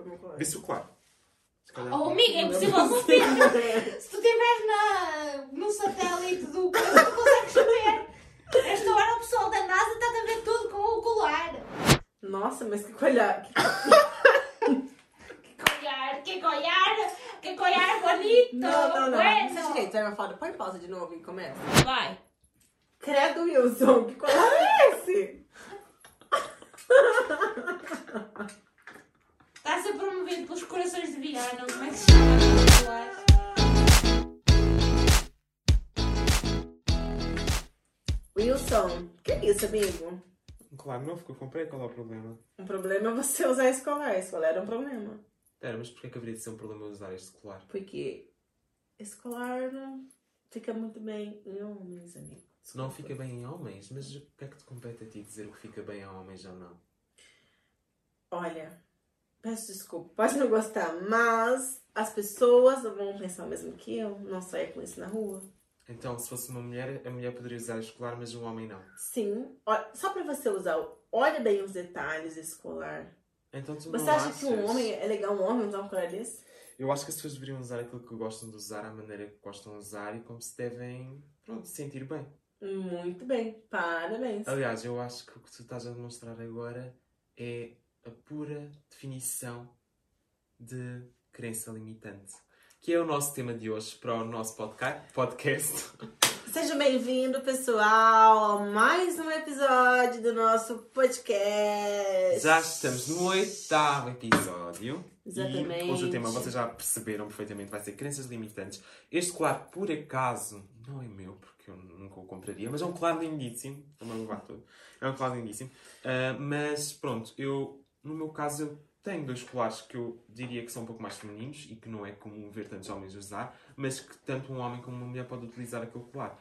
pro meu colar. Vê se o claro. Se calhar- Oh, amiga, é impossível de ver. Se tu estiveres na, no satélite do coisa, tu consegues ver. Esta hora o pessoal da NASA está a ver tudo com o colar. Nossa, mas que colhar. Que... Colhar, que colhar, que colhar bonito. Não, não, não. Bueno. Gente, vai foda. Põe pausa de novo e começa. Vai. Credo, Wilson, que colar é esse? Está a ser promovido pelos corações de Viana. Como é que se chama? Wilson, que é isso, amigo? Um colar novo que eu comprei, qual é o problema? Um problema é você usar esse colar. Esse colar era um problema. Pera, mas porquê que haveria de ser um problema usar este colar? Porque esse colar não fica muito bem em homens, amigo. Não fica bem em homens, mas o que é que te compete a ti dizer o que fica bem a homens ou não? Olha, peço desculpa, pode não gostar, mas as pessoas vão pensar o mesmo que eu. Não saia com isso na rua. Então, se fosse uma mulher, a mulher poderia usar este colar, mas um homem não. Sim, só pra você usar, olha bem os detalhes desse colar. Então tu Você acha que um achas- homem é legal um homem usar um colar desse? Eu acho que as pessoas deveriam usar aquilo que gostam de usar, à maneira que gostam de usar e como se devem, pronto, sentir bem. Muito bem, parabéns. Aliás, eu acho que o que tu estás a demonstrar agora é a pura definição de crença limitante. Que é o nosso tema de hoje para o nosso podca- podcast. Seja bem-vindo, pessoal, a mais um episódio do nosso podcast. Já estamos no oitavo episódio. Exatamente. E hoje o tema, vocês já perceberam perfeitamente, vai ser crenças limitantes. Este colar, por acaso, não é meu, porque eu nunca o compraria, mas é um colar lindíssimo. Também vou levar todo. É um colar lindíssimo. Ah, mas pronto, eu, no meu caso, eu tenho dois colares que eu diria que são um pouco mais femininos e que não é comum ver tantos homens usar, mas que tanto um homem como uma mulher pode utilizar aquele colar.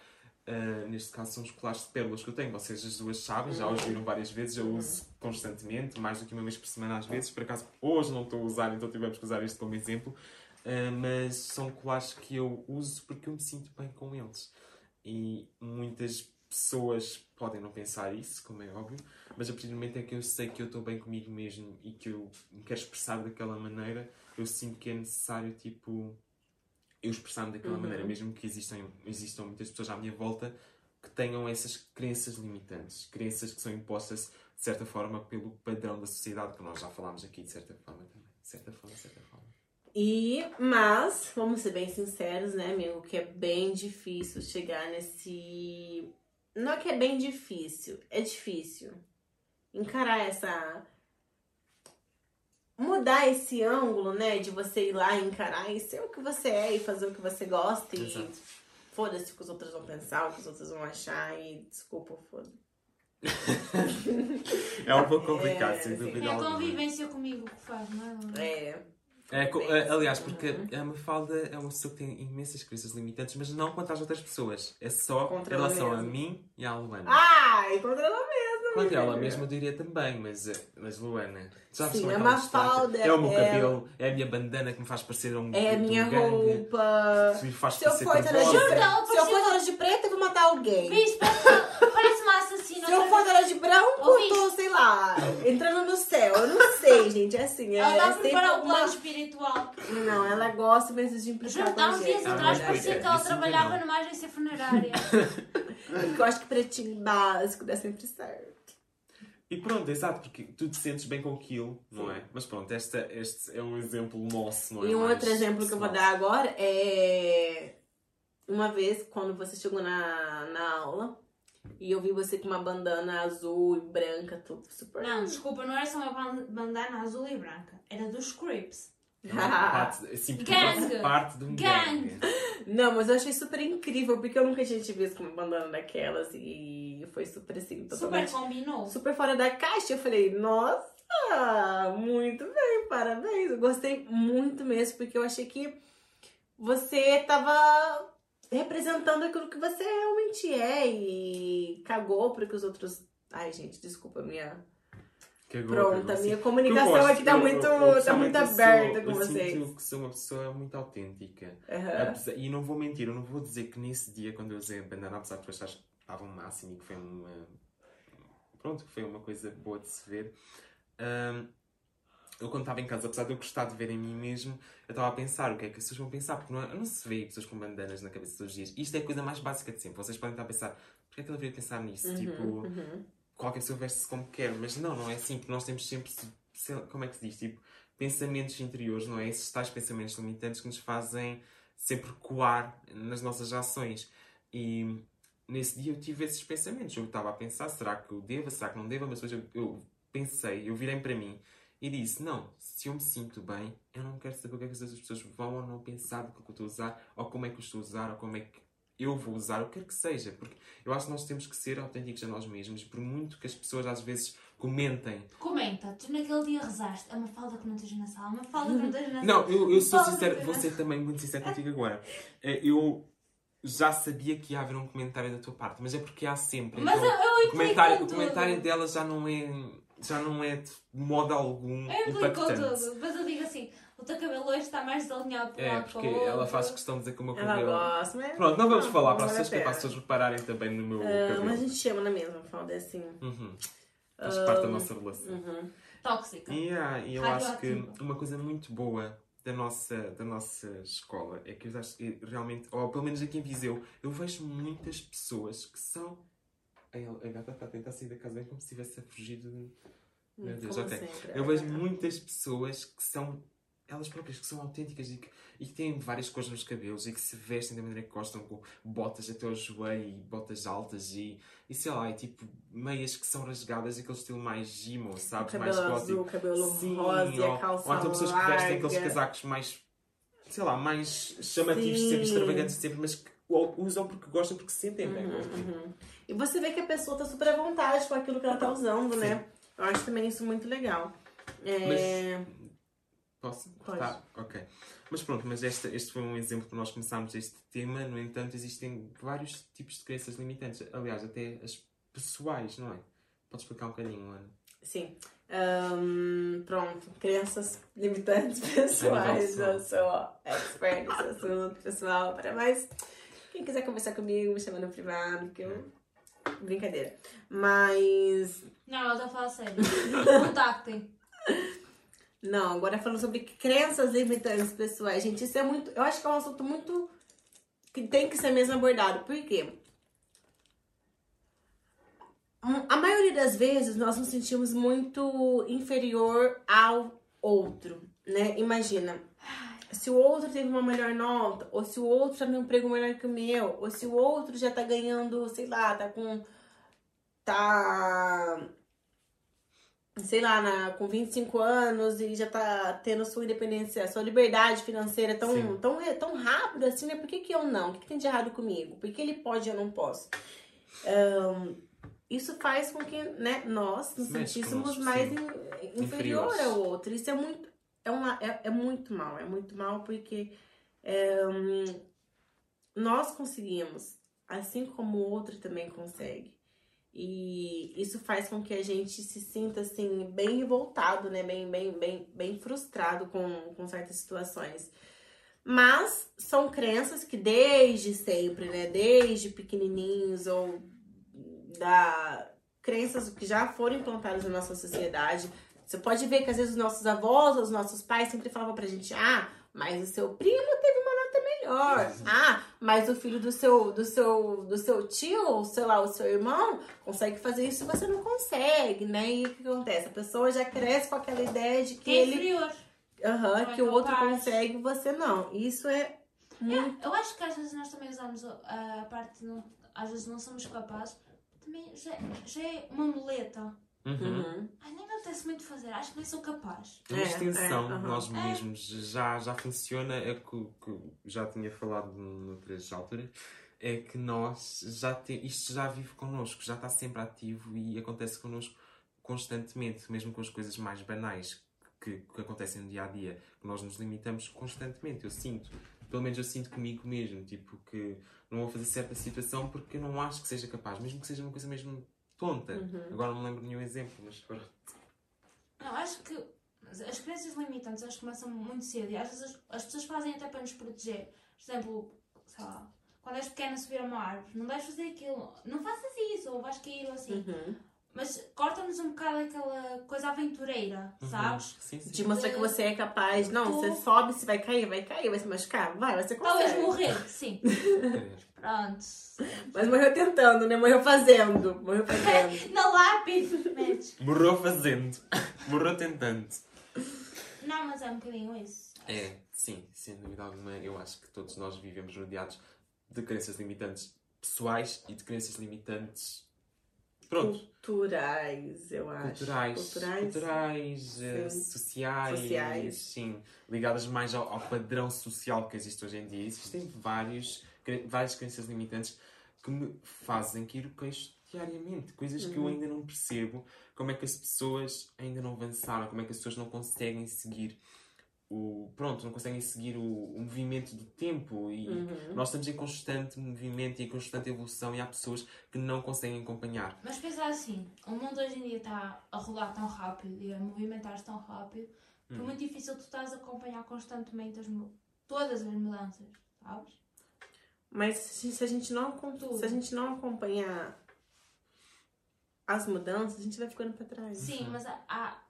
Uh, neste caso são os colares de pérolas que eu tenho. Vocês as duas sabem, já os viram várias vezes, eu uso constantemente, mais do que uma vez por semana às vezes. Por acaso hoje não estou a usar, então tivemos que usar este como exemplo. Uh, mas são colares que eu uso porque eu me sinto bem com eles. E muitas pessoas podem não pensar isso, como é óbvio, mas a partir do momento em que eu sei que eu estou bem comigo mesmo e que eu me quero expressar daquela maneira, eu sinto que é necessário, tipo, eu expressar-me daquela Uhum. maneira, mesmo que existam, existam muitas pessoas à minha volta que tenham essas crenças limitantes, crenças que são impostas de certa forma pelo padrão da sociedade, que nós já falámos aqui de certa forma também. De certa forma, de certa forma. E, mas, vamos ser bem sinceros, né, amigo, que é bem difícil chegar nesse. Não é que é bem difícil, é difícil encarar essa. Mudar esse ângulo, né, de você ir lá e encarar e ser o que você é e fazer o que você gosta e foda-se o que os outros vão pensar, o que os outros vão achar e desculpa, foda É um pouco complicado, É, sem sim. dúvida É a convivência comigo que faz, não é? É. É, é, aliás, porque Uhum. a Mafalda é uma pessoa que tem imensas crenças limitantes, mas não quanto às outras pessoas. É só Contra em ela relação a mim e à Luana. Ai, contra ela mesma. Quanto a ela mesma eu diria também, mas, mas Luana, já Sim, é a? Mafalda, É o meu ela- cabelo, é a minha bandana que me faz parecer um É a minha roupa. que me faz Se eu for de bola. Juro, Se eu for toda de preto, eu vou matar alguém. Viste? For toda de branco, tô, sei lá, entrando no céu. Eu não sei, gente. É assim. É, Ela é está a sempre preparar o uma... plano espiritual. Não, ela gosta mesmo de implicar Juro, com há a uns dias Ah, atrás parecia é, que ela isso trabalhava não. numa agência funerária. Porque eu acho que pretinho básico dá sempre certo. E pronto, exato, porque tu te sentes bem com aquilo, não é? Mas pronto, esta, este é um exemplo nosso, não é? E um mais outro exemplo que eu vou pessoal. dar agora é uma vez quando você chegou na, na aula e eu vi você com uma bandana azul e branca, tudo super. Não, desculpa, não era só uma ban- bandana azul e branca. Era dos Crips. É parte, porque Gang. parte de um Gang. gangue. Não, mas eu achei super incrível, porque eu nunca tinha te visto com uma bandana daquelas e foi super assim, Super combinou. super fora da caixa. Eu falei, nossa, muito bem, parabéns. Eu gostei muito mesmo, porque eu achei que você tava representando aquilo que você realmente é e cagou para que os outros. Ai, gente, desculpa, minha. Cagou, a minha Eu comunicação gosto, aqui tá eu- muito, eu- eu tá muito sou- aberta com eu vocês. sinto que sou uma pessoa muito autêntica. Apesar- E não vou mentir, eu não vou dizer que nesse dia, quando eu usei a bandana, apesar de tu achares que estava um máximo e que foi uma. Pronto, que foi uma coisa boa de se ver. ahm, eu quando estava em casa, apesar de eu gostar de ver em mim mesmo, eu estava a pensar o que é que as pessoas vão pensar, porque não, é- não se vê pessoas com bandanas na cabeça todos os dias. Isto é a coisa mais básica de sempre. Vocês podem estar a pensar, porquê é que ela veio pensar nisso? Tipo, Uhum. qualquer pessoa veste-se como quer, mas não, não é assim, porque nós temos sempre, como é que se diz, tipo, pensamentos interiores, não é? Esses tais pensamentos limitantes que nos fazem sempre coar nas nossas ações. E nesse dia eu tive esses pensamentos. Eu estava a pensar, será que eu devo, será que não devo? Mas depois eu, eu pensei, eu virei para mim e disse, não, se eu me sinto bem, eu não quero saber o que é que as outras pessoas vão ou não pensar do que eu estou a usar, ou como é que eu estou a usar, ou como é que eu vou usar, o que quer que seja. Porque eu acho que nós temos que ser autênticos a nós mesmos, por muito que as pessoas às vezes comentem. Comenta, tu naquele dia rezaste. É uma falda que não esteja na sala, uma falda que não esteja na sala. Não, eu, eu sou sincero, vou ser também muito sincero contigo agora. Eh, Eu já sabia que ia haver um comentário da tua parte, mas é porque há sempre. Mas Então, eu, eu o comentário, o comentário dela já não é, já não é de modo algum Eu implico impactante. tudo. Mas eu digo assim, o teu cabelo hoje está mais desalinhado para um É, porque para o ela faz questão de dizer que o meu Ela cabelo. gosta, mas... Pronto, não vamos Não, falar não para as pessoas, é para as pessoas repararem também no meu Ah, cabelo. mas a gente chama na mesma, falda é assim. Uhum. Faz parte da nossa relação. Uhum. Tóxica. E ah, e eu acho que uma coisa muito boa da nossa, da nossa escola é que eu acho que realmente, ou pelo menos aqui em Viseu, eu vejo muitas pessoas que são. A gata está a tentar sair da casa bem como se estivesse a fugir de. Meu Deus, Como ok. sempre. Eu vejo muitas pessoas que são elas próprias, que são autênticas e que, e que têm várias cores nos cabelos e que se vestem da maneira que gostam, com botas até ao joelho e botas altas e, e sei lá, e tipo meias que são rasgadas e aquele estilo mais gimo, sabes? mais cabelo gótico. azul, cabelo Sim, rosa e ou, a calça ou então pessoas que vestem aqueles larga. casacos mais, sei lá, mais chamativos, Sim. sempre extravagantes, sempre, mas que usam porque gostam, porque se sentem bem. Uhum, uhum. E você vê que a pessoa tá super à vontade com aquilo que ela tá usando, né? Eu acho também isso muito legal. É... Posso? Pode. Tá, ok. Mas pronto, mas este, este foi um exemplo que nós começámos este tema. No entanto, existem vários tipos de crenças limitantes. Aliás, até as pessoais, não é? Podes explicar um bocadinho, Ana? Sim. Ahn, pronto, crenças limitantes pessoais. Eu sou expert nesse assunto, pessoal. Para mais, quem quiser conversar comigo, me chama no privado, que eu. Brincadeira. Mas. Não, ela a falar sério. Contactem. Não, agora falando sobre crenças limitantes pessoais. Gente, isso é muito. Eu acho que é um assunto muito. que tem que ser mesmo abordado. Por quê? Hum, A maioria das vezes nós nos sentimos muito inferior ao outro, né? Imagina, se o outro teve uma melhor nota, ou se o outro tá num emprego melhor que o meu, ou se o outro já tá ganhando, sei lá, tá com. tá. sei lá, na, com 25 anos e já tá tendo sua independência, sua liberdade financeira tão, Sim. tão, tão rápido assim, né? Por que, que eu não? O que, que tem de errado comigo? Por que ele pode e eu não posso? Ahn, isso faz com que né, nós nos sentíssemos mais in- inferior ao outro. Isso é muito, é, uma, é, é muito mal. É muito mal porque é, hum, nós conseguimos, assim como o outro também consegue. E isso faz com que a gente se sinta assim bem revoltado, né? Bem, bem, bem, bem frustrado com, com certas situações. Mas são crenças que desde sempre, né? Desde pequenininhos ou da crenças que já foram implantadas na nossa sociedade. Você pode ver que às vezes os nossos avós, os nossos pais sempre falavam pra gente: "Ah, mas o seu primo teve uma nota melhor. Ah, mas o filho do seu do seu do seu tio, ou sei lá, o seu irmão consegue fazer isso e você não consegue, né? E o que acontece? A pessoa já cresce com aquela ideia de que é ele inferior. Aham, Não é que o outro capaz. consegue e você não. Isso é muito. Eu acho que às vezes nós também usamos a a parte não, às vezes não somos capazes. Também já, já é uma muleta. Uhum. Uhum. Ai, nem me apetece muito fazer, acho que nem sou capaz. Uma É, extensão é, aham. nós É. mesmos já, já funciona, é que, que já tinha falado noutras alturas, é que nós já te, isto já vive connosco, já está sempre ativo e acontece connosco constantemente, mesmo com as coisas mais banais que, que acontecem no dia a dia, que nós nos limitamos constantemente. Eu sinto, pelo menos eu sinto comigo mesmo, tipo, que não vou fazer certa situação porque eu não acho que seja capaz, mesmo que seja uma coisa mesmo tonta. Uhum. Agora não me lembro de nenhum exemplo, mas agora. Não, acho que as crenças limitantes acho que começam muito cedo e às vezes as, as pessoas fazem até para nos proteger. Por exemplo, sei lá, quando és pequena subir a uma árvore, não deves fazer aquilo, não faças isso, ou vais cair ou assim. Uhum. Mas corta-nos um bocado aquela coisa aventureira, Uhum. sabes? Sim, sim. De mostrar que você é capaz. Não, Tu- você sobe, se vai cair, vai cair, vai se machucar. Vai, você Talvez consegue. morrer, sim. Pronto. Mas morreu tentando, né? Morreu fazendo. Morreu fazendo. Na lápide, metes. Morreu fazendo. Morreu tentando. Não, mas é um bocadinho isso. É, sim, sem dúvida alguma, eu acho que todos nós vivemos rodeados de crenças limitantes pessoais e de crenças limitantes. Pronto. Culturais, eu acho. Culturais, Culturais. culturais, eh, sociais, Sociais. sim, ligadas mais ao, ao padrão social que existe hoje em dia. Existem vários, várias crenças limitantes que me fazem que ir o queixo diariamente. Coisas que eu Uhum. ainda não percebo. Como é que as pessoas ainda não avançaram? Como é que as pessoas não conseguem seguir o. Pronto, não conseguem seguir o, o movimento do tempo. E Uhum. nós estamos em constante movimento e em constante evolução e há pessoas que não conseguem acompanhar. Mas pensa assim, o mundo hoje em dia está a rodar tão rápido e a movimentar-se tão rápido que é Hum. muito difícil tu estás a acompanhar constantemente as, todas as mudanças, sabes? Mas se a gente não Tudo. se a gente não acompanhar as mudanças, a gente vai ficando pra trás. Sim, mas há, há-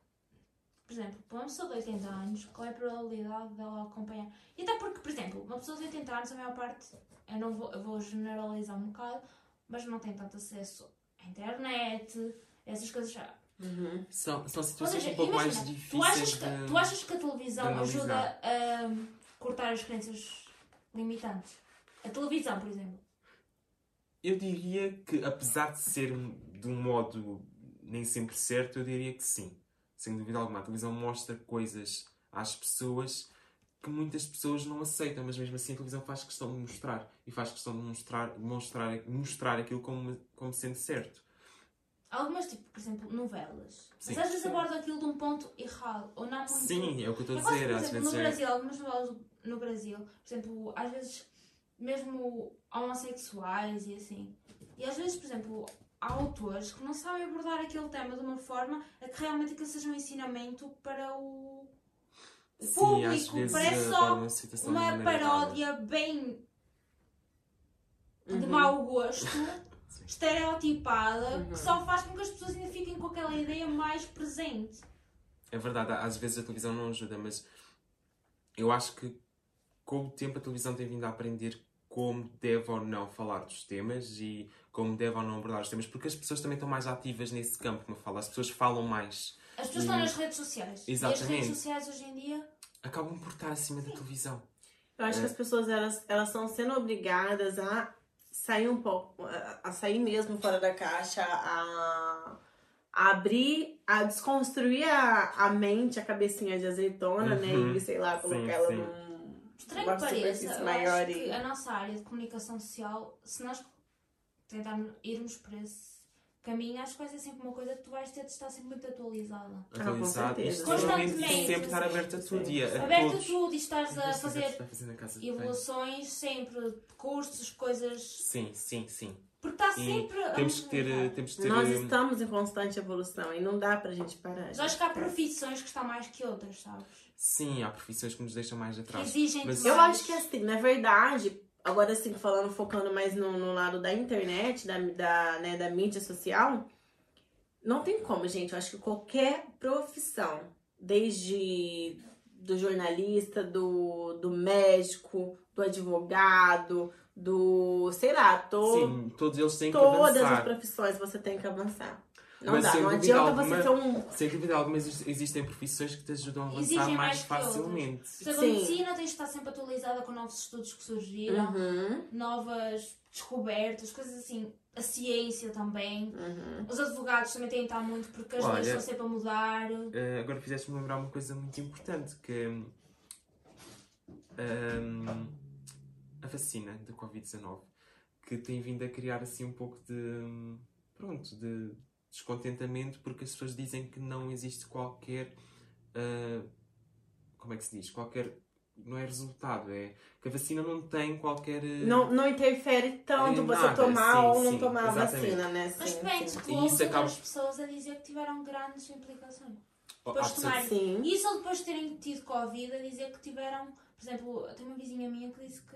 por exemplo, para uma pessoa de 80 anos, qual é a probabilidade dela acompanhar? E até porque, por exemplo, uma pessoa de 80 anos, a maior parte, eu não vou, eu vou generalizar um bocado, mas não tem tanto acesso à internet, essas coisas já. Uhum. São, são situações seja, um pouco mais imagina, tu difíceis achas, que, de... tu achas que a televisão ajuda a cortar as crenças limitantes? A televisão, por exemplo. Eu diria que, apesar de ser de um modo nem sempre certo, eu diria que sim. Sem dúvida alguma. A televisão mostra coisas às pessoas que muitas pessoas não aceitam, mas mesmo assim a televisão faz questão de mostrar. E faz questão de mostrar, mostrar, mostrar aquilo como, como sendo certo. Algumas, tipo, por exemplo, novelas. Sim. Mas às vezes Sim. abordam aquilo de um ponto errado. Ou não muito. Sim, é o que eu estou a dizer. por Às exemplo, vezes no é... Brasil, algumas novelas no Brasil, por exemplo, às vezes mesmo homossexuais e assim. E às vezes, por exemplo, há autores que não sabem abordar aquele tema de uma forma a que realmente aquilo seja um ensinamento para o, Sim, público. vezes Parece abordam só uma errada. paródia bem de Uhum. mau gosto, estereotipada, Uhum. que só faz com que as pessoas ainda fiquem com aquela ideia mais presente. É verdade, às vezes a televisão não ajuda, mas eu acho que com o tempo a televisão tem vindo a aprender como deve ou não falar dos temas e como deve ou não abordar os temas, porque as pessoas também estão mais ativas nesse campo, como eu falo, as pessoas falam mais, As pessoas estão nas redes sociais. E as Exatamente. redes sociais hoje em dia acabam por estar acima da televisão. Eu acho É. que as pessoas elas elas estão sendo obrigadas a sair um pouco, a, sair mesmo fora da caixa, a, a abrir, a desconstruir a, a mente, a cabecinha de azeitona, né? Uhum. E sei lá, Sim, colocar ela sim. num. Estranho que pareça, maior acho e- que a nossa área de comunicação social, se nós tentarmos irmos por esse caminho, acho que vai ser sempre uma coisa que tu vais ter de estar sempre muito atualizada. e certeza. extremamente Constantemente. sempre estar aberto a tudo e a, a Aberto a todos. tudo e estás a fazer evoluções sempre, cursos, coisas. Sim, sim, sim. Porque está sempre. a Temos que ter, mudar. temos que ter Nós estamos em constante evolução e não dá pra gente parar. Mas acho que há profissões que estão mais que outras, sabes? Sim, há profissões que nos deixam mais atrás. exigem Mas- Eu acho que assim, na verdade, agora assim, falando, focando mais no, no lado da internet, da, da, né, da mídia social, não tem como, gente. Eu acho que qualquer profissão, desde do jornalista, do, do médico, do advogado, do, sei lá, to, Sim, todos eles têm que todas as avançar. profissões você tem que avançar. Não Mas dá, não adianta alguma- você ser um. Sem dúvida alguma, exis- existem profissões que te ajudam a avançar Exigem mais, mais que facilmente. Por exemplo, a medicina tens de estar sempre atualizada com novos estudos que surgiram, Uhum, novas descobertas, coisas assim. A ciência também. uhum. Os advogados também têm de estar muito porque as leis estão sempre a mudar. Eh, agora fizeste-me lembrar uma coisa muito importante, que hum, a vacina da Covid-19, que tem vindo a criar assim um pouco de pronto, de descontentamento porque as pessoas dizem que não existe qualquer ah, como é que se diz? Qualquer não é resultado, é que a vacina não tem qualquer eh, Não, não interfere tanto você nada, tomar sim, ou não sim, tomar a exatamente. vacina, né? Mas depende, tu ouves acaba- outras pessoas a dizer que tiveram grandes implicações. há depois tomarem-. E isso depois de terem tido Covid, a dizer que tiveram, por exemplo, tenho uma vizinha minha que disse que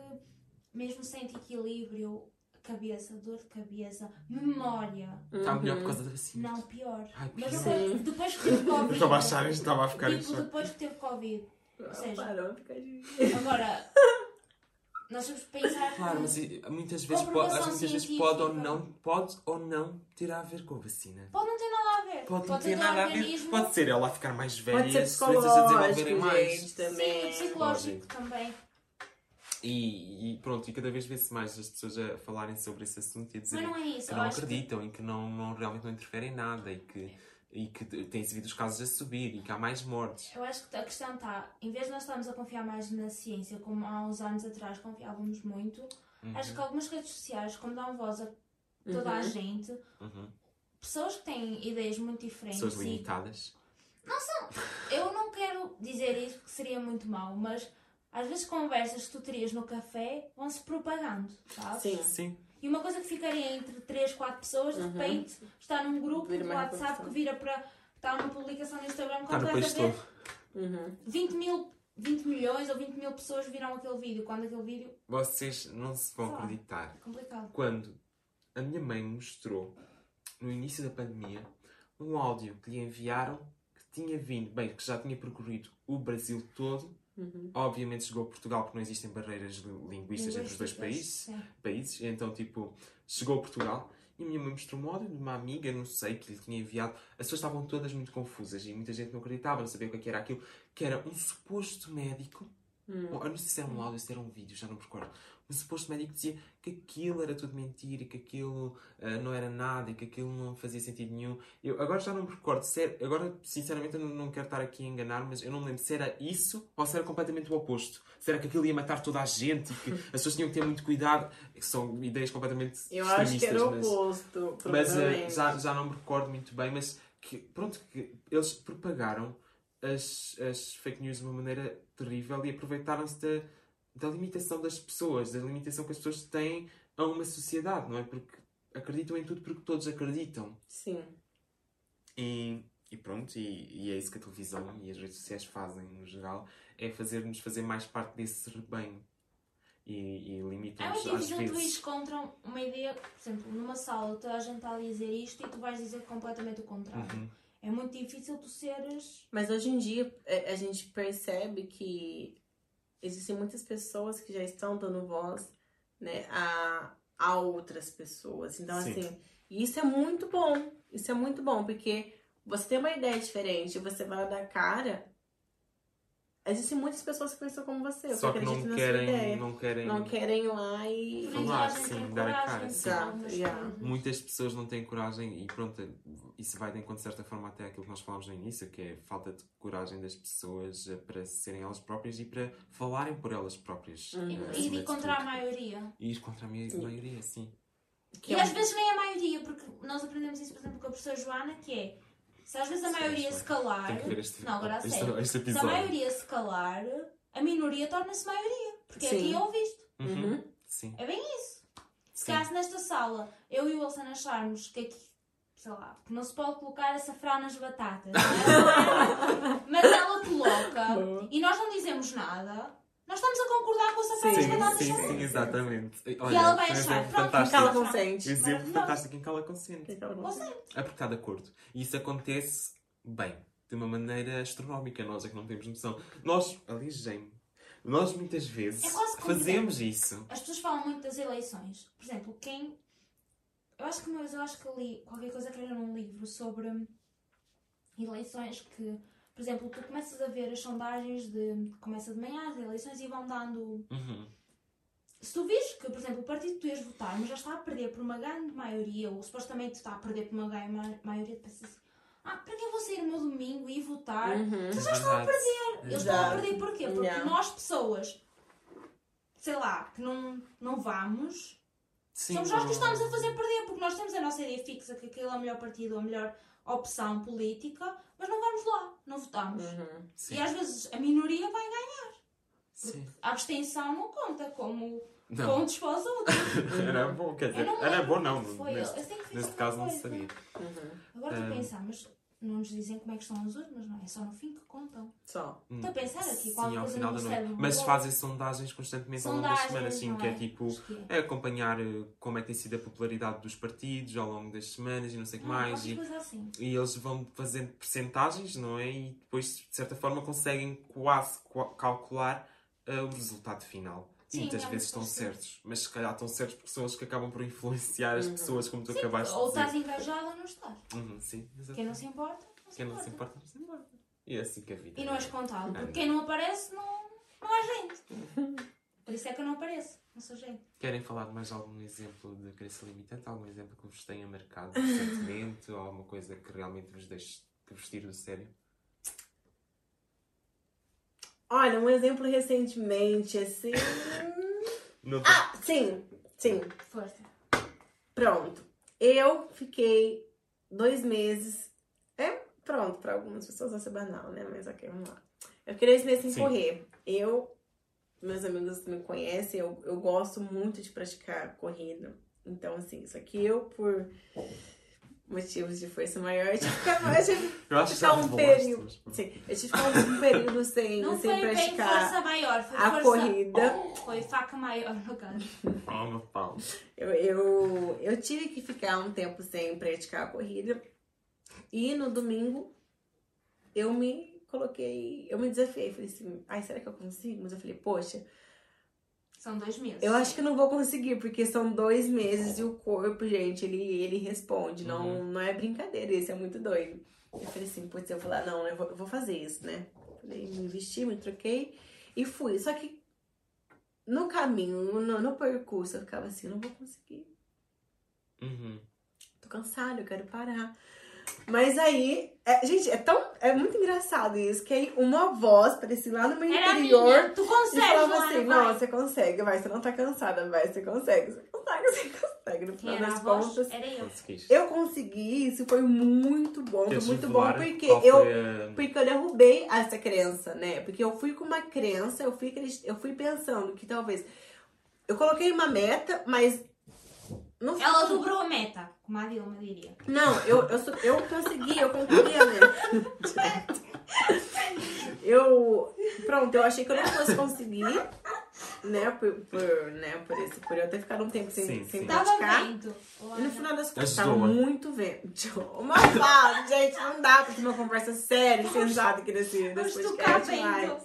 mesmo sem equilíbrio, cabeça, dor de cabeça, memória. Está melhor por causa da vacina. Não, pior. Ai, Mas pior. depois, depois que teve Covid. Estava a achar isto, estava a ficar Tipo, depois que teve Covid. Ou seja, Parou ficar de... agora, nós temos que pensar. Claro, mas e, muitas vezes, pode, Comprovação às muitas vezes pode ou não, pode ou não ter a ver com a vacina. Pode não ter nada a ver. Pode não ter nada a ver. organismo. Pode ser ela a ficar mais velha Pode e ser as doenças a desenvolverem mais. Sim, também. psicológico também. E, e pronto, e cada vez vê-se mais as pessoas a falarem sobre esse assunto e a Mas dizerem não é isso. que não acho que acreditam e que não, não, realmente não interferem em nada e que, e que têm-se visto os casos a subir e que há mais mortes. Eu acho que a questão está, em vez de nós estarmos a confiar mais na ciência, como há uns anos atrás confiávamos muito, Uhum, acho que algumas redes sociais, como dão voz a toda a Uhum. gente, uhum. pessoas que têm ideias muito diferentes. Pessoas e- limitadas. eu não quero dizer isso porque seria muito mau, mas às vezes conversas que tu terias no café vão-se propagando, sabes? Sim. Sim. E uma coisa que ficaria entre 3, 4 pessoas, de Uhum. repente está num grupo Vira do WhatsApp que vira para. está numa publicação no Instagram Está no completa país a ver todo. Uhum. 20 mil, 20 milhões ou 20 mil pessoas viram aquele vídeo. Quando aquele vídeo. Vocês não se vão lá. acreditar. É complicado. Quando a minha mãe me mostrou, no início da pandemia, um áudio que lhe enviaram que tinha vindo, bem, que já tinha percorrido o Brasil todo. Uhum. Obviamente chegou a Portugal porque não existem barreiras li- linguísticas entre os dois países. Sim. países. Então, tipo, chegou a Portugal e a minha mãe mostrou um áudio de uma amiga, não sei, que lhe tinha enviado. As pessoas estavam todas muito confusas e muita gente não acreditava, não sabia o que é que era aquilo. Que era um suposto médico. Hum. Eu não sei se era um áudio, se era um vídeo, já não me recordo. Um suposto médico dizia que aquilo era tudo mentira e que aquilo ah, não era nada e que aquilo não fazia sentido nenhum. Eu agora já não me recordo se era, agora sinceramente eu não, não quero estar aqui a enganar, mas eu não me lembro se era isso ou se era completamente o oposto. Se era que aquilo ia matar toda a gente e que as pessoas tinham que ter muito cuidado. São ideias completamente Eu acho que era o mas- oposto. mas eh, provavelmente. já, já não me recordo muito bem, mas que pronto, que eles propagaram as, as fake news de uma maneira terrível e aproveitaram-se da, da limitação das pessoas, da limitação que as pessoas têm a uma sociedade, não é? Porque acreditam em tudo porque todos acreditam. Sim. E, e pronto, e, e é isso que a televisão e as redes sociais fazem no geral, é fazer-nos fazer mais parte desse rebanho. E, e limitam-nos muito às difícil tu ires vezes. contra uma ideia, por exemplo, numa sala toda a gente está a dizer isto e tu vais dizer completamente o contrário. Uhum. É muito difícil tu seres. Mas hoje em dia é, a gente percebe que existem muitas pessoas que já estão dando voz né, a, a outras pessoas. Então, Sim. assim, isso é muito bom. Isso é muito bom, porque você tem uma ideia diferente, você vai dar cara. Existem muitas pessoas que pensam como você, Só que não querem, ideia. não querem Não querem ir lá e. Falar, sim, dar a cara, sim. Exato, coisas. Muitas pessoas não têm coragem e pronto, isso vai de encontro de certa forma até aquilo que nós falámos no início, que é a falta de coragem das pessoas eh, para serem elas próprias e para falarem por elas próprias. Uhum. E, eh, e de de contra a maioria. E ir contra a minha maioria, sim. Que e é às um- vezes nem a maioria, porque nós aprendemos isso, por exemplo, com a professora Joana, que é se às vezes a maioria se calar. Este, Não, agora a este, sério. este Se a maioria se calar, a minoria torna-se maioria. Porque é Sim. aqui ouviste. Uhum. Uhum. Sim. É bem isso. Se caso nesta sala eu e o Wilson acharmos que aqui, sei lá, que não se pode colocar açafrão nas batatas, mas ela coloca Boa. e nós não dizemos nada, nós estamos a concordar com o açafrão Sim, Sim, sim, sim, exatamente. E ela vai achar, pronto, Cala fantástico. consente. Um exemplo fantástico em que ela consente. Coisa. seja, É porque está de acordo. E isso acontece bem, de uma maneira astronómica. Nós é que não temos noção. Nós, alijei-me. Nós muitas vezes É fazemos isso. as pessoas falam muito das eleições. Por exemplo, quem. Eu acho que uma vez eu acho que li qualquer coisa que era num livro sobre eleições que, por exemplo, tu começas a ver as sondagens de. começa de manhã as eleições e vão dando. Uhum. Se tu vês que, por exemplo, o partido que tu ias votar, mas já está a perder por uma grande maioria, ou supostamente está a perder por uma grande ma- maioria, tu pensas assim: ah, para que eu vou sair no meu domingo e votar? Uhum. Vocês já estão a perder. Eles estão a perder porquê? Porque Yeah. nós, pessoas, sei lá, que não, não vamos, Sim, somos nós que estamos a fazer perder, porque nós temos a nossa ideia fixa que aquele é o melhor partido, a melhor opção política, mas não vamos lá, não votamos. Uhum. E às vezes a minoria vai ganhar. Sim. A abstenção não conta como Não. pontos para os outros. Era bom, quer dizer, era bom não. que foi, Neste, neste caso não coisa. seria. Uhum. Agora estou a Um, pensar, mas não nos dizem como é que estão as urnas, não é? É só no fim que contam. Só. Hum, Estou a pensar aqui, Sim, qualquer ao final da noite. Mas fazem sondagens constantemente ao longo das semanas, sim, não que é tipo Acho que é acompanhar eh, como é que tem sido a popularidade dos partidos ao longo das semanas e não sei o que Não, mais. E, assim. e eles vão fazendo percentagens, não é? E depois, de certa forma, conseguem quase qua- calcular eh, o resultado final. E Sim, muitas é vezes estão certos, mas se calhar estão certos porque são eles que acabam por influenciar as Uhum. pessoas, como tu acabaste Ou de dizer. estás engajado ou não estás. Uhum, sim, exatamente. Quem não se importa, não se Quem não importa. se importa, não se importa. E é assim que a vida E não é. és contado, Ah, porque não. quem não aparece não, não há gente. Por isso é que eu não apareço, não sou gente. Querem falar de mais algum exemplo de crença limitante? Algum exemplo que vos tenha marcado recentemente? ou alguma coisa que realmente vos deixe que vos tire do sério? Olha, um exemplo recentemente, assim. Não ah, sim, sim. Força. Pronto. Eu fiquei dois meses. É pronto, para algumas pessoas vai ser banal, né? Mas ok, vamos lá. Eu fiquei dois meses sem Sim. correr. Eu, meus amigos me conhecem, eu, eu gosto muito de praticar corrida. Então, assim, isso aqui eu, por motivos de força maior, eu tive que ficar, eu tive Eu acho que ficar já um período. mas- Sim, eu tive que ficar um período sem, Não sem foi praticar força maior, foi a força... corrida. Foi faca maior, no. Palma, palma. Eu, eu, eu tive que ficar um tempo sem praticar a corrida. E no domingo eu me coloquei, eu me desafiei. Falei assim, ai, será que eu consigo? Mas eu falei, poxa, São dois meses. eu acho que não vou conseguir, porque são dois meses e o corpo, gente, ele, ele responde. Não, não é brincadeira, isso é muito doido. Eu falei assim, putz, eu vou lá, não, eu vou, eu vou fazer isso, né? Falei, me vesti, me troquei e fui. Só que no caminho, no, no percurso, eu ficava assim, não vou conseguir. Uhum. tô cansada, eu quero parar. Mas aí, é- gente, é tão. É muito engraçado isso, que aí uma voz parecia lá no meu Era interior minha. Tu e consegues, falava assim: vai. não, você consegue, vai, você não tá cansada, vai, você consegue, você consegue, você consegue. No final das contas, Era eu. Eu consegui, isso foi muito bom, foi muito bom, porque eu. a- Porque eu derrubei essa crença, né? Porque eu fui com uma crença, eu fui, eu fui pensando que talvez. Eu coloquei uma meta, mas. Não Ela dobrou a meta, como a Dilma diria. Não, eu, eu, sou- eu consegui, eu concluí a meta. Eu. Pronto, eu achei que eu não fosse conseguir, né? Por, por, né, por, esse, por eu ter ficado um tempo sem, Sim, sem sim. Praticar. vento. E no final das contas, tava muito vento. Uma fala, gente, não dá pra ter uma conversa séria e sensata aqui nesse, nesse podcast. Mas...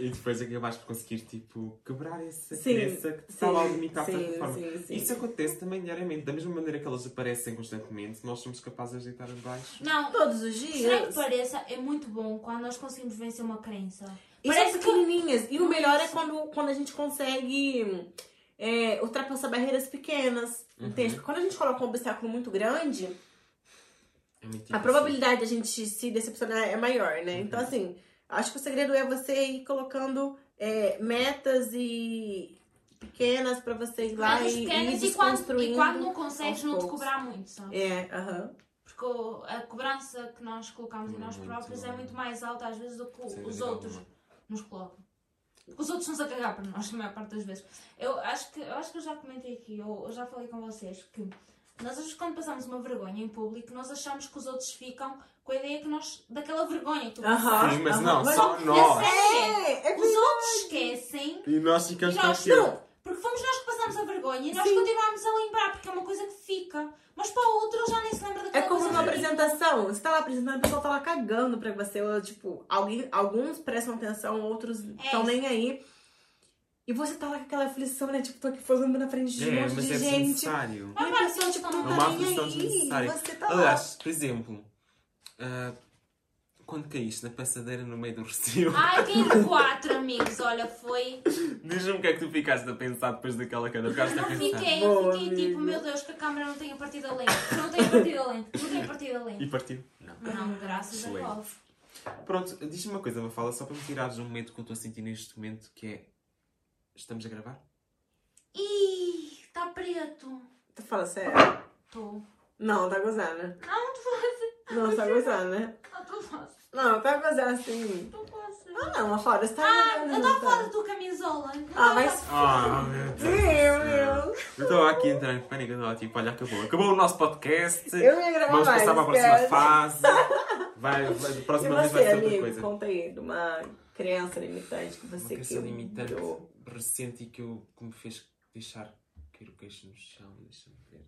E depois acabaste por conseguir, tipo, quebrar essa Sim, crença que te estava a limitar de certa forma. sim, sim. Isso acontece também diariamente. Da mesma maneira que elas aparecem constantemente, nós somos capazes de deitar abaixo. Não, Todos os estranho que dias. pareça, é muito bom quando nós conseguimos vencer uma crença. E são Parece que- pequenininhas. E o melhor é quando, quando a gente consegue é, ultrapassar barreiras pequenas. Uhum. Entende? Porque quando a gente coloca um obstáculo muito grande, É a probabilidade de a gente se decepcionar é maior, né? Então, Uhum. assim, acho que o segredo é você ir colocando é, metas e pequenas pra você ir lá e, pequenas e e quando, e quando não consegues, não te cobrar muito, sabe? É, aham. Porque a cobrança que nós colocamos em nós Muito. próprios é muito mais alta às vezes do que os outros. Nos colocam. Porque os outros estão-se a cagar para nós, a maior parte das vezes. Eu acho que eu, acho que eu já comentei aqui, eu, eu já falei com vocês, que nós às vezes quando passamos uma vergonha em público, nós achamos que os outros ficam com a ideia que nós, daquela vergonha que tu passaste. Sim, mas não, só nós. É- É, é Os outros esquecem E nós ficamos E nós porque fomos nós que passamos a vergonha e nós Sim. continuamos a lembrar, porque é uma coisa que fica. Mas para o outro já nem se lembra É daquela como coisa. numa que fica. apresentação. Você tá lá apresentando, a pessoa tá lá cagando pra você. Ou, tipo, alguém, alguns prestam atenção, outros estão isso. nem aí. E você tá lá com aquela aflição, né? Tipo, tô aqui falando na frente de um É, monte mas de é gente. desnecessário. E a Mas pessoa, tipo, não É tá uma nem aí. Você tá lá. Aliás, por exemplo, ah, quando caíste na passadeira no meio do recio, Ai, quem quatro amigos, olha, foi. diz-me o que é que tu ficaste a pensar depois daquela queda. Ficaste a Não pensar. fiquei, eu fiquei tipo, amiga. meu Deus, que a câmera não tenha partida lenta. que Não tenha partida lenta, não tenha partida lenta. E partiu? Não. Não, graças Excelente. a Deus. Pronto, diz-me uma coisa, Mafala, só para me tirares um medo que eu estou a sentir neste momento, que é... Estamos a gravar? Ih, está preto. Tu fala sério? Estou. Não, tá gozando. Não, estou a fazer. Não, tá gozando, né? Não, estou a fazer. Não, tá gozando assim. A fazer. Ah, não, fora, você tá Ah, eu não estava a falar tá? da tua camisola. Ah, mas. Ah, meu Deus. Meu Deus. Eu estava aqui a entrar em pânico, eu estava tipo, olha, acabou. Acabou o nosso podcast. Eu ia gravar Vamos mais. passar para a próxima esquece. fase. Vai, vai, a E próxima vez você, vai ser outra amigo, coisa. conta aí de uma crença limitante que Uma você coisa limitante recente e que, eu, que me fez deixar cair o queixo no chão. Deixa-me ver.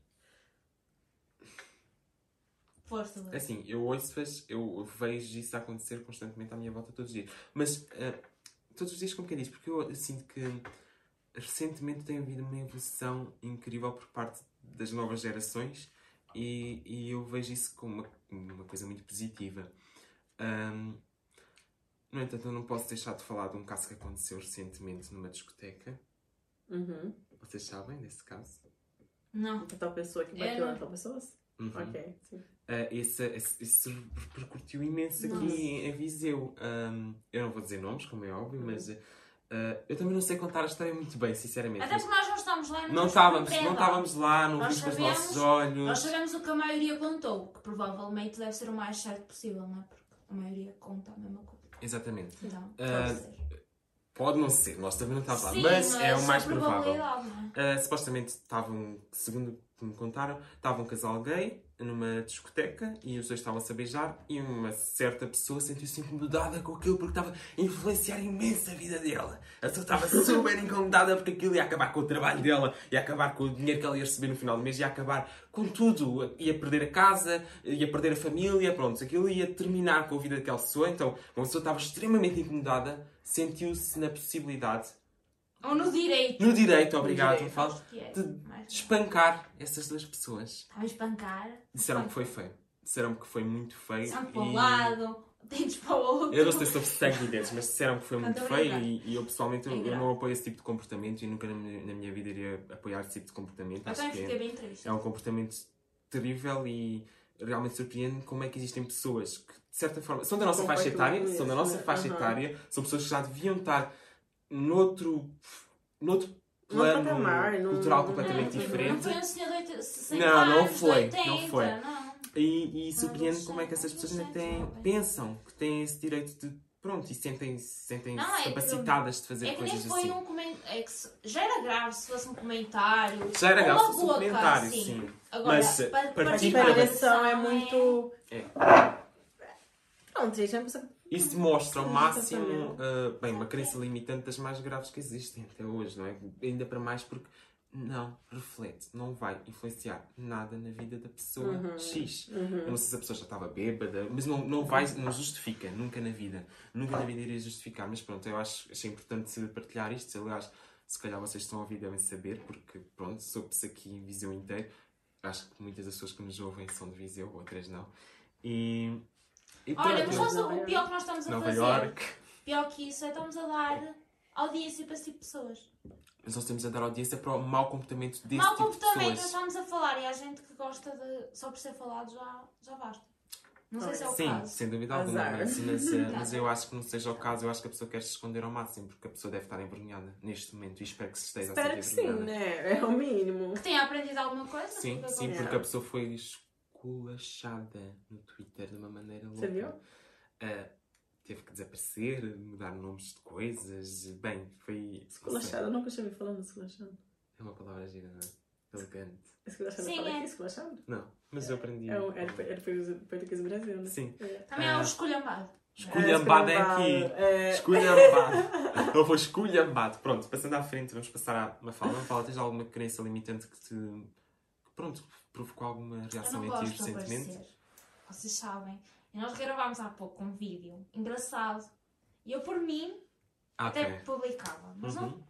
Força, Luís. Assim, eu ouço-as, eu vejo isso acontecer constantemente à minha volta todos os dias. Mas ah, todos os dias, como que é diz? Porque eu sinto que recentemente tem havido uma evolução incrível por parte das novas gerações e, e eu vejo isso como uma, uma coisa muito positiva. Ahm, no entanto, eu não posso deixar de falar de um caso que aconteceu recentemente numa discoteca. Uhum. Vocês sabem desse caso? Não. A tal pessoa que Eu bateu não- na tal pessoa? Uhum. Ok, sim. Uh, esse, esse, isso repercutiu imenso aqui Nossa. em Viseu. Um, eu não vou dizer nomes, como é óbvio, mas uh, eu também não sei contar a história muito bem, sinceramente. Até Mas porque nós não estamos lá não estávamos, não estávamos lá, não vimos com os nossos olhos. Nós sabemos o que a maioria contou, que provavelmente deve ser o mais certo possível, não é? Porque a maioria conta a mesma coisa. Exatamente. Então, Ah, pode não ser, nós também não estávamos lá, Sim, mas, é o mais a provável. não é? Uh, supostamente estavam, segundo o que me contaram, estava um casal gay numa discoteca e os dois estavam-se a beijar e uma certa pessoa sentiu-se incomodada com aquilo porque estava a influenciar imenso a vida dela. A pessoa estava super incomodada porque aquilo ia acabar com o trabalho dela, ia acabar com o dinheiro que ela ia receber no final do mês, ia acabar com tudo. Ia perder a casa, ia perder a família, pronto. Aquilo ia terminar com a vida daquela pessoa. Então, uma pessoa estava extremamente incomodada, sentiu-se na possibilidade, Ou no direito. no direito, obrigado, direito. falo, Acho que é. de mais- espancar essas duas pessoas. Estava a espancar. Disseram-me que foi feio. Disseram-me que foi muito feio. São para um e- lado, dentes para o outro. Eu não sei se estou sangue e dentes, mas disseram que foi muito feio e, e eu pessoalmente eu, É eu grave. não apoio esse tipo de comportamento e nunca na minha, na minha vida iria apoiar esse tipo de comportamento. Eu Acho que é, bem triste. é um comportamento terrível e realmente surpreende como é que existem pessoas que, de certa forma, são da nossa Com faixa etária, são da nossa né? faixa etária, são pessoas que já deviam estar noutro, noutro plano patamar, num- cultural completamente Uhum. Não diferente. foi um senhor de 80, 60 Não, não anos, foi, de 80, não foi. não. E, e Não, surpreende não como é que essas pessoas não ainda têm, pensam que têm esse direito de. Pronto, e sentem-se sentem Não, é que- capacitadas de fazer É que nem coisas foi assim. um comentário. É que se- já era grave se fosse um comentário. Já era Uma grave se fosse um boca, comentário, sim. sim. Agora, Mas, pa- partir A para- diferenciação é muito. É. É uma pessoa- Isso demonstra ao Sim, máximo, ah, bem, uma crença limitante das mais graves que existem até hoje, não é? Ainda para mais porque não reflete, não vai influenciar nada na vida da pessoa Uhum. X. Uhum. Eu não sei se a pessoa já estava bêbada, mas não, não vai, não justifica, nunca na vida. Nunca na vida iria justificar, mas pronto, eu acho, achei importante partilhar isto. Aliás, se calhar vocês estão a ouvir devem saber, porque pronto, soube-se aqui em Viseu inteiro. Acho que muitas das pessoas que nos ouvem são de Viseu, outras não. E. Olha, mas nós, o pior que nós estamos a Nova fazer, York. pior que isso, é estamos a dar audiência para esse tipo de pessoas. Mas nós temos a dar audiência para o mau comportamento desse Mau tipo comportamento, de nós pessoas. estamos a falar e há gente que gosta de. só por ser falado já, já basta. Não sei se é o Sim, caso. sem dúvida alguma, Azar. mas, mas, eh, mas eu acho que não seja o caso, eu acho que a pessoa quer se esconder ao máximo, porque a pessoa deve estar envergonhada neste momento e espero que se esteja Espero a que sentir sim, né? É o mínimo. Que tenha aprendido alguma coisa? Sim, sim, porque a pessoa foi esculachada no Twitter de uma maneira louca. Você viu? Ah, teve que desaparecer, mudar nomes de coisas. Bem, foi. Esculachado, eu nunca ouvido falando de esculachado. É uma palavra gira, não é? Elegante. Esculachado, Sim, é. Não, mas eu aprendi. É, um, é, é de português do Brasil, né? Sim. É. Também é o esculhambado. Esculhambado é aqui. É, Esculhambado. Eu vou esculhambado. Pronto, passando à frente, vamos passar à Mafalda. Mafalda, tens alguma crença limitante que te. que, pronto, provocou alguma reação não em ti recentemente? aparecer. Vocês sabem. E nós gravámos há pouco um vídeo engraçado. E eu, por mim, Ah, até publicava. Mas não, Uhum.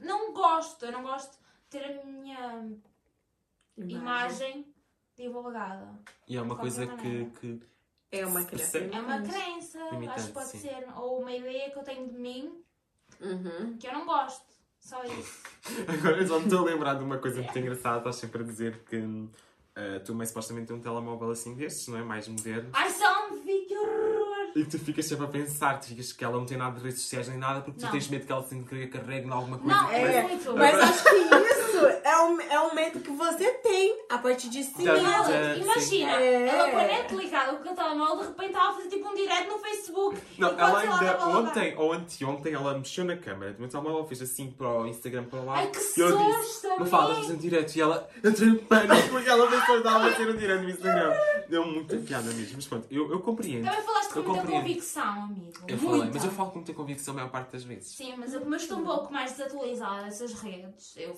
não gosto. Eu não gosto de ter a minha imagem divulgada. E é uma coisa que, que É uma percebe. É uma crença, Limitante, acho que pode sim. ser. Ou uma ideia que eu tenho de mim Uhum. que eu não gosto. Só isso. Agora eu só me estou a lembrar de uma coisa muito engraçada. Estás sempre a dizer que a tua mãe supostamente tem um telemóvel assim destes, não é? Mais moderno. Ai, só me vi, que horror! E tu ficas sempre a pensar, tu ficas que ela não tem nada de redes sociais nem nada porque tu Não. tens medo que ela se carregue em alguma coisa. Não, que é, vai- É, muito. Mas acho que isso é um, é um medo que você tem a partir de cima. Ela, da- imagina, É. ela com a net ligada com o telemóvel, de repente estava a fazer tipo um direct no Facebook. Não, ela ela ainda ontem ou anteontem ela mexeu na câmera meu telemóvel, fez assim para o Instagram para lá. Ai, que e eu disse, me fala, fazer um direto. E ela entrou em pânico porque ela pensou que estava a fazer um direto no Instagram. Deu muita piada mesmo. Mas pronto, eu, eu compreendo. Também falaste com Eu muita compreendo. convicção, amigo. Eu muita. falei, mas eu falo com muita convicção a maior parte das vezes. Sim, mas eu como eu estou um pouco mais desatualizada nessas redes, eu.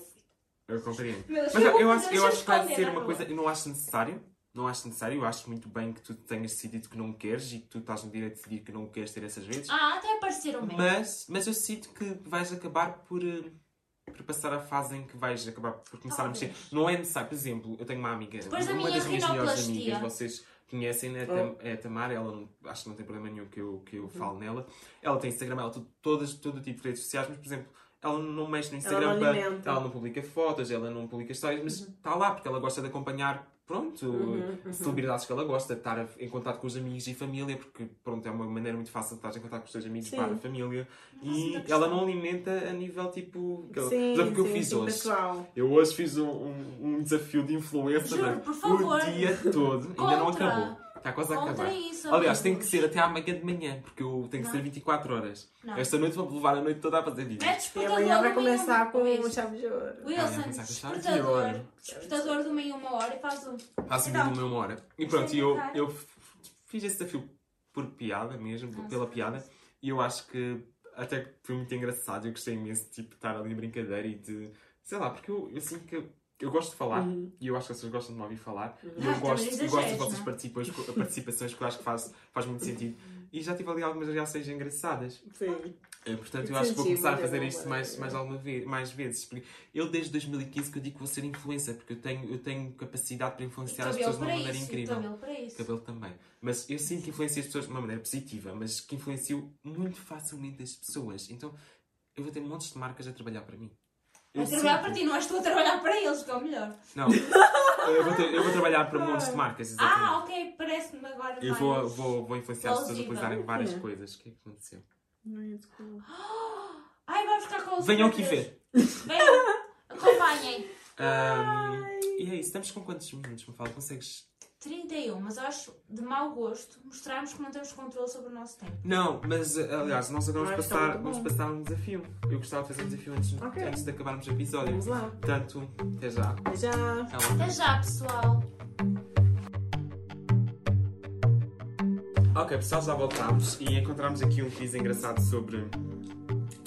Eu compreendo. Deus, Mas eu, eu acho, eu acho que vai ser uma coisa. Eu não acho necessário. Não acho necessário. Eu acho muito bem que tu tenhas decidido que não queres e que tu estás no direito de decidir que não queres ter essas redes. Ah, até apareceram mesmo. Mas, mas eu sinto que vais acabar por, eh, por passar a fase em que vais acabar por começar Talvez. a mexer. Não é necessário, por exemplo, eu tenho uma amiga, Depois uma minha das minhas melhores amigas, vocês conhecem, né? Tam- é a Tamara, ela não- acho que não tem problema nenhum que eu, que eu falo nela. Ela tem Instagram, ela tem todas, todo tipo de redes sociais, mas por exemplo, ela não mexe no Instagram, não para- ela não publica fotos, ela não publica histórias, mas está lá porque ela gosta de acompanhar. Pronto, Uhum, uhum. celebridades que ela gosta, de estar em contato com os amigos e família, porque pronto, é uma maneira muito fácil de estar em contato com os teus amigos Sim. para a família. Faço E muita ela não alimenta a nível tipo. eu- Sim, por exemplo, o que eu fiz hoje. pessoal. Eu hoje fiz um, um- um desafio de influencer Juro, o dia todo. Ainda não acabou. Está quase a acabar. isso, Aliás, tem que ser até amanhã de manhã, porque eu tenho que Não. ser 24 horas. Não. Esta noite vou levar a noite toda a fazer vídeos. É E despertador amanhã vai meio começar com o chave de ouro. Ah, Wilson, com chave de despertador. Despertador do meio uma hora e faz um. Faço Então, vídeo uma hora. E pronto, Sem eu, eu fiz esse desafio por piada mesmo, Nossa, pela piada. E eu acho que até foi muito engraçado. Eu gostei imenso tipo, de estar ali em brincadeira e de. Sei lá, porque eu, eu sinto que. Eu gosto de falar Uhum. e eu acho que vocês gostam de me ouvir falar. E Ah, eu também gosto, eu gosto das vossas é? participações, que eu acho que faz, faz muito sentido. E já tive ali algumas reações engraçadas. Sim. Eh, Portanto, eu acho que vou começar a fazer isto mais, mais, alguma vez, mais vezes. Porque eu, desde 2015, que eu digo que vou ser influencer, porque eu tenho, eu tenho capacidade para E influenciar as pessoas de uma maneira isso. E incrível. cabelo para isso. Cabelo também. Mas eu sinto que influencia as pessoas de uma maneira positiva, mas que influencio muito facilmente as pessoas. Então, eu vou ter montes de marcas a trabalhar para mim. A Eu trabalhar para ti, não és tu a trabalhar para eles, que é o melhor. Não. eu, vou ter- eu vou trabalhar para montes de marcas, exatamente. Ah, ok, parece-me agora Eu vou, vou, vou influenciar as pessoas a utilizarem várias É. coisas. O que é que aconteceu? Ai, desculpa. Ai, vai buscar com os Venham aqui ver. Venham, acompanhem. Ahm, e é isso. Estamos com quantos minutos, me fala? Consegues 31, mas eu acho de mau gosto mostrarmos que não temos controle sobre o nosso tempo. Não, mas eh, aliás, nós agora vamos está passar, vamos passar um desafio. Eu gostava de fazer um desafio antes, Ok. antes de acabarmos o episódio. Vamos lá. Portanto, até já. Já. Ela- Até já, pessoal. Ok, pessoal, já voltámos e encontramos aqui um quiz engraçado sobre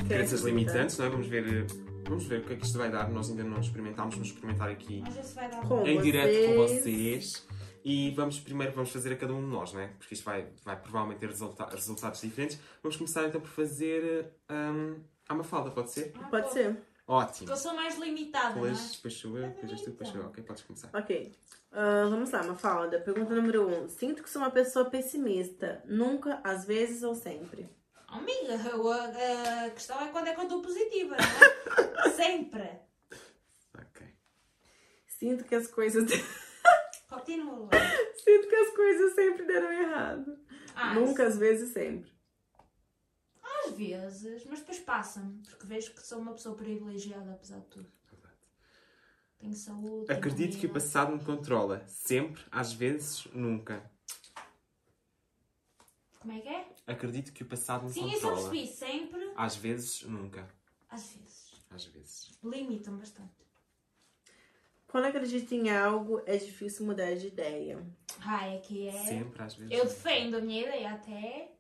crenças limitantes, não é? Vamos ver, eh, vamos ver o que é que isto vai dar. Nós ainda não experimentámos, vamos experimentar aqui Vamos ver se vai dar Com bom. em vocês. direto com vocês. E vamos primeiro vamos fazer a cada um de nós, não é? Porque isto vai, vai provavelmente ter resulta- resultados diferentes. Vamos começar então por fazer um, a Mafalda, pode ser? Ah, Pode ser. Ótimo. Porque eu sou mais limitada, não Depois, é? depois sou eu, depois és tu, depois sou eu. Ok, podes começar. Ok. Ah, vamos lá, Mafalda. Pergunta número um. Sinto que sou uma pessoa pessimista. Nunca, às vezes ou sempre. Amiga, eu- a, a questão é quando é que eu estou positiva, não é? Sempre. Ok. Sinto que as coisas. Continua. Sinto que as coisas sempre deram errado. Ah, Nunca, às vezes, sempre. Às vezes, mas depois passa-me, porque vejo que sou uma pessoa privilegiada, apesar de tudo. Tenho saúde. tenho Acredito que o passado me controla. Sempre, às vezes, nunca. Como é que é? Acredito que o passado me Sim, isso eu controla. percebi. Sempre, Às vezes, nunca. às vezes. Às vezes. Limitam bastante. Quando acredito em algo, é difícil mudar de ideia. Ai, é que é. Sempre, às vezes. Eu nunca. defendo a minha ideia até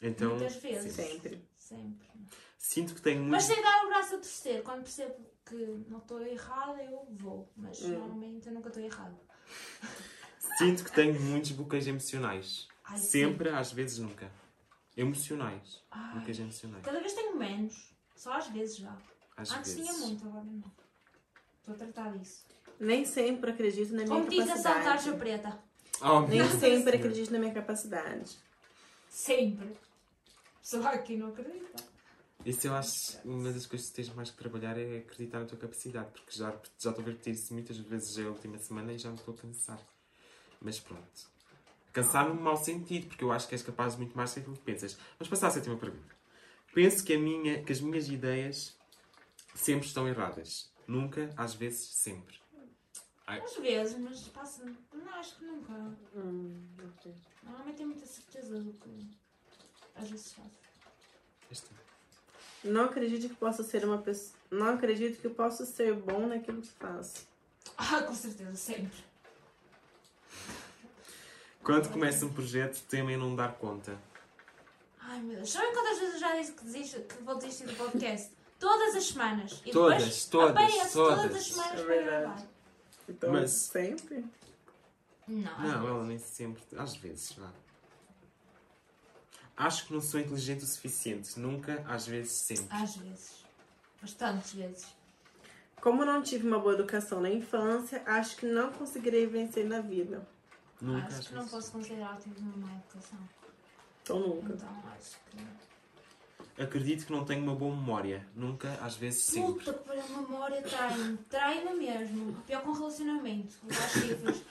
Então, muitas vezes. Sempre. Sempre. sinto que tenho muito. Mas sem dar o braço a torcer. Quando percebo que não estou errada, eu vou. Mas Hum. normalmente eu nunca estou errada. Sinto que tenho muitos bloqueios emocionais. Ai, Sempre, às vezes, nunca. Emocionais. Ai. Bloqueios emocionais. Cada vez tenho menos. Só às vezes já. Às Antes vezes. tinha muito, agora não. Estou a tratar disso. Nem sempre acredito na minha Como diz a capacidade. tarja preta. Oh, Nem sempre Deus. acredito na minha capacidade. Sempre. Só aqui não acredita. Isso eu acho uma das coisas que tens mais que trabalhar é acreditar na tua capacidade, porque já, já estou a repetir isso muitas vezes já é a última semana e já me estou a cansar. Mas pronto. Cansar no mau sentido, porque eu acho que és capaz de muito mais do que que pensas. Vamos passar à sétima pergunta. Penso que, a minha, que as minhas ideias sempre estão erradas. Nunca, às vezes, sempre. Às vezes, mas passa. Não, acho que nunca. Hum, ok. Normalmente tenho muita certeza do que às vezes faço. este- Não acredito que possa ser uma pessoa. Não acredito que eu possa ser bom naquilo que faço. Ah, com certeza, sempre. Quando começa um projeto, temem não dar conta. Ai meu Deus, sabem quantas vezes eu já disse que, desisto, que vou desistir do podcast? Todas as semanas. E Todas, depois todas, apareço todas todas. as semanas É para gravar. Então, Mas- sempre. Não, Não, ela nem sempre. Às vezes, vá. Acho que não sou inteligente o suficiente. Nunca, às vezes, sempre. Às vezes. Bastantes vezes. Como não tive uma boa educação na infância, acho que não conseguirei vencer na vida. Nunca, acho que não vezes. posso considerar que tive uma má educação. Então nunca. Então acho que. Acredito que não tenho uma boa memória. Nunca, às vezes, sempre. Puta que pariu, a memória trai-me. Trai-me mesmo. Pior com relacionamento. Vou dar cifras.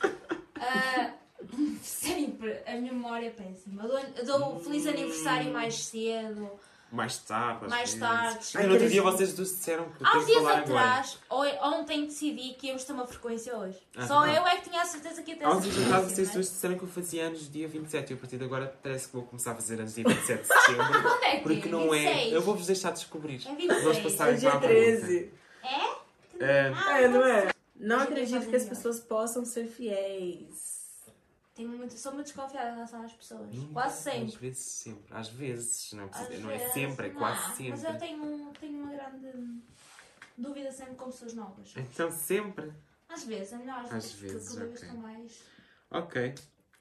Ah, sempre. A minha memória é péssima. Eu dou, eu dou feliz aniversário mais cedo. Mais tarde, Mais vezes. tarde. Ai, no outro dia vocês dois disseram que eu Há dias atrás, ou- ontem decidi que íamos ter uma frequência hoje. Ah, Só não. eu é que tinha a certeza que ia ter Há uns dias atrás vocês é? dois disseram que eu fazia anos dia 27 e a partir de agora parece que vou começar a fazer anos dia 27 de setembro. Quando é que Porque não é. 26? Eu vou-vos deixar descobrir. É 26. Vamos passar É dia para a 13. É? É, Ah, É, não é? Não acredito que as pessoas possam ser fiéis. Tenho muito, sou muito desconfiada em relação às pessoas. Nunca, Quase Às sempre. vezes, sempre. Às vezes. Não, é Às não é vezes, sempre, é não. quase Mas sempre. eu tenho, tenho uma grande dúvida sempre com pessoas novas. Então, sempre. Às vezes, é melhor às, Às vezes, vezes, porque cada vez ok. estão mais. Ok.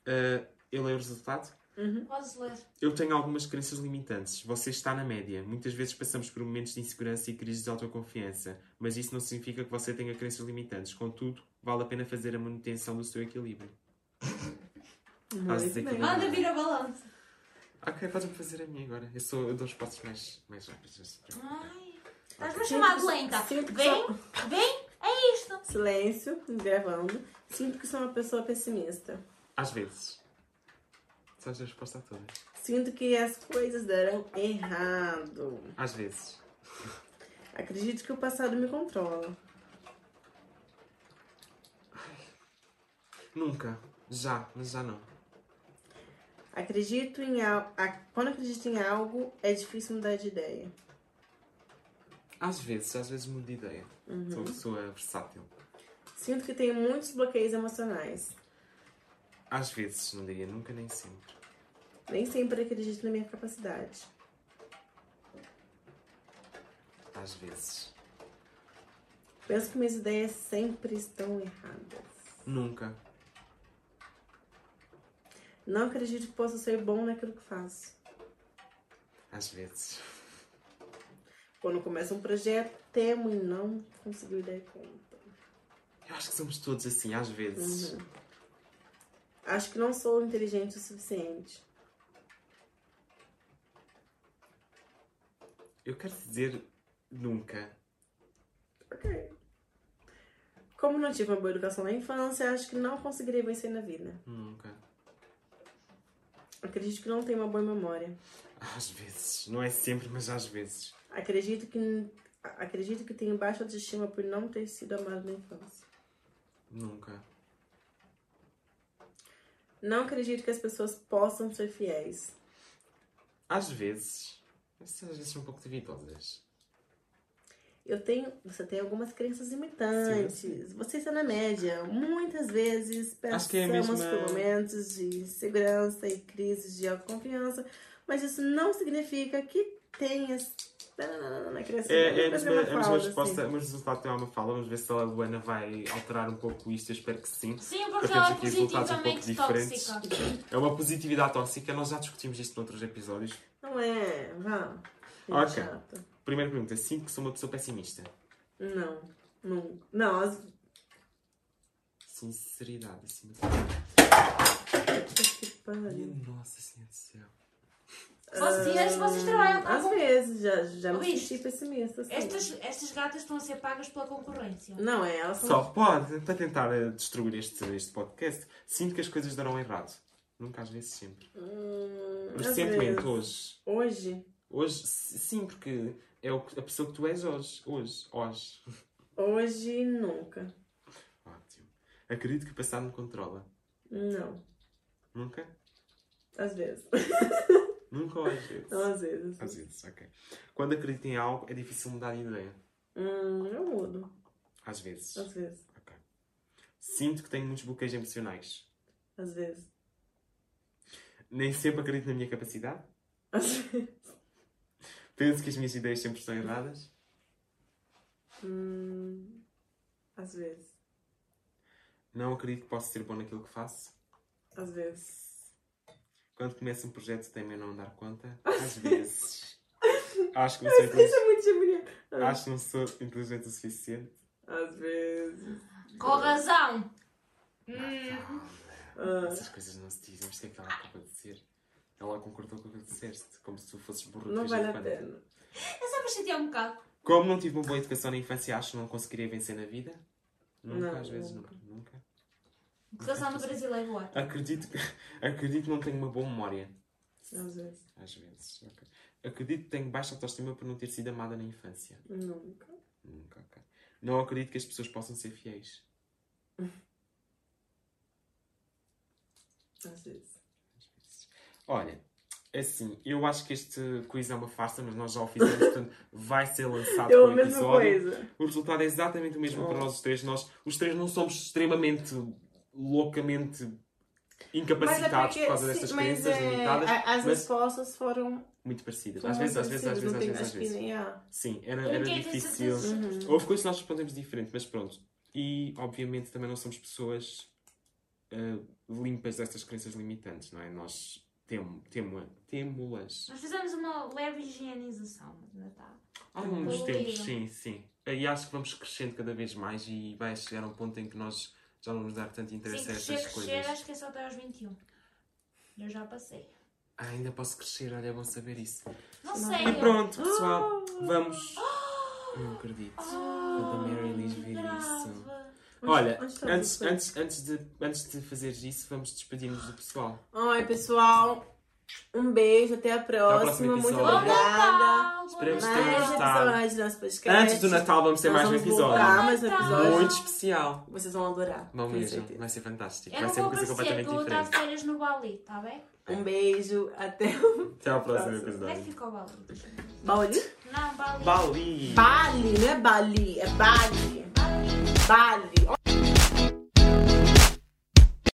Uh, eu leio o resultado. Uhum. Podes ler. Eu tenho algumas crenças limitantes. Você está na média. Muitas vezes passamos por momentos de insegurança e crises de autoconfiança, mas isso não significa que você tenha crenças limitantes. Contudo, vale a pena fazer a manutenção do seu equilíbrio. Muito bem. Manda vir a balança. Ok, pode-me fazer a minha agora. Eu, sou, eu dou respostas mais, mais rápidas. Ai. Estás-me a chamar de lenta. Vem, sou- vem, é isto. Silêncio, gravando. Sinto que sou uma pessoa pessimista. Às vezes. Sabes a resposta a todas? Sinto que as coisas deram errado. Às vezes. Acredito que o passado me controla. Nunca. Já, mas já não. Acredito em algo. Quando acredito em algo, é difícil mudar de ideia. Às vezes, às vezes mudo de ideia. Sou uma pessoa versátil. Sinto que tenho muitos bloqueios emocionais. Às vezes, não diria nunca nem sempre. Nem sempre acredito na minha capacidade. Às vezes. Penso que minhas ideias sempre estão erradas. Nunca. Não acredito que possa ser bom naquilo que faço. Às vezes. Quando começa um projeto, temo em não conseguir dar conta. Eu acho que somos todos assim, às vezes. Uhum. Acho que não sou inteligente o suficiente. Eu quero dizer nunca. Ok. Como não tive uma boa educação na infância, acho que não conseguirei vencer na vida. Nunca. Acredito que não tenho uma boa memória. Às vezes. Não é sempre, mas às vezes. Acredito que acredito que tenho baixa autoestima por não ter sido amado na infância. Nunca. Não acredito que as pessoas possam ser fiéis. Às vezes. Às vezes são um pouco duvidosas. Eu tenho, você tem algumas crenças limitantes. Sim, Você está na média. Muitas vezes é passamos mesma- por momentos de insegurança e crises de autoconfiança, mas isso não significa que tenhas na crença. É, é a Mas mesma, uma a mesma fraude, resposta, assim. o resultado tem uma fala. Vamos ver se a Luana vai alterar um pouco isto. Eu espero que sim. Sim, Porque porque ela é aqui resultados um pouco positivamente diferentes. tóxica. É uma positividade tóxica. Nós já discutimos isto noutros episódios. Não é, vá. Ok. chata. Primeira pergunta. Sinto que sou uma pessoa pessimista. Não, não. Não, as... Sinceridade acima de tudo. que pariu. Minha nossa senhora do céu. Vocês, vocês trabalham com Às algum... vezes, já, já me Ouviste? senti pessimista. Assim. Estas, estas gatas estão a ser pagas pela concorrência. Não, é, elas são. Só pode, para tentar eh, destruir este, este podcast, sinto que as coisas darão errado. Nunca, às vezes, sempre. Hum, às Recentemente, vezes. hoje. Hoje? Hoje, sim, porque é a pessoa que tu és hoje. Hoje. Hoje. Hoje, nunca. Ótimo. Acredito que o passado me controla. Não. Nunca? Às vezes. Nunca ou às vezes? Não, às vezes. Às vezes, ok. Quando acredito em algo, é difícil mudar de ideia. Hum, eu mudo. Às vezes. Às vezes. Ok. Sinto que tenho muitos bloqueios emocionais. Às vezes. Nem sempre acredito na minha capacidade. Às vezes. Penso que as minhas ideias sempre estão erradas. Hum, às vezes. Não acredito que possa ser bom naquilo que faço. Às vezes. Quando começo um projeto, temo em não dar conta. Às vezes. Acho que não sou inteligente. é geminiano. Acho que não sou inteligente o suficiente. Às vezes. Com razão. Hum. Ah, Essas coisas não se dizem, mas o que é que ela acaba de dizer? Ela concordou com o que disseste, como se tu fosses burro de não vale a pena. É só para chatear um bocado. Como não tive uma boa educação na infância, acho que não conseguiria vencer na vida? Nunca, Não, às vezes nunca. nunca. nunca. Educação do brasileiro ótimo. Acredito, que- acredito que não tenho uma boa memória. Às vezes. Às vezes. ok. Acredito que tenho baixa autoestima por não ter sido amada na infância. Nunca. Nunca, ok. Não acredito que as pessoas possam ser fiéis. Às vezes. Olha, assim, eu acho que este quiz é uma farsa, mas nós já o fizemos, portanto vai ser lançado Eu com a o mesma episódio. coisa. O resultado é exatamente o mesmo Oh. para nós os três. Nós, os três não somos extremamente, loucamente incapacitados por causa sim, dessas mas, crenças é, limitadas, As respostas foram. muito parecidas. Às vezes, às vezes, às vezes, às vezes, às vezes. Sim, era, Ninguém era tem difícil. Uhum. Houve coisas que nós respondemos diferente, mas pronto. E, obviamente, também não somos pessoas ah, limpas destas crenças limitantes, não é? Nós temo, temo, temo-las. Nós fizemos uma leve higienização, mas ainda está. Ao longo dos Poluída. tempos, sim, sim. E acho que vamos crescendo cada vez mais e vai chegar um ponto em que nós já não vamos dar tanto Sim, interesse a crescer, estas crescer, coisas. acho que é só até aos 21. Eu já passei. Ah, ainda posso crescer, olha, é bom saber isso. Não sei. E pronto, pessoal, vamos. Ah! Eu não acredito. Quando a Mary Liz vir isso. Olha, onde está antes, você? antes, antes, de, antes de fazeres isso, vamos despedir-nos do pessoal. Ai, pessoal. Um beijo, até a próxima. próximo Muito episódio. Obrigada. Bom que tenham Mais gostado. episódios do nosso podcast. Antes do Natal vamos ter Nós mais um vamos episódio. mais um episódio. Muito especial. Vocês vão adorar. Tenho mesmo, certeza. vai ser fantástico. Eu vai não ser vou uma coisa aparecer, completamente vou estar de diferente. férias no Bali, está bem? Um beijo, até Até ao próximo. Onde é que episódio. fica o Bali? Bali. Não, Bali. Bali! Bali, não é Bali, é Bali trabalhe.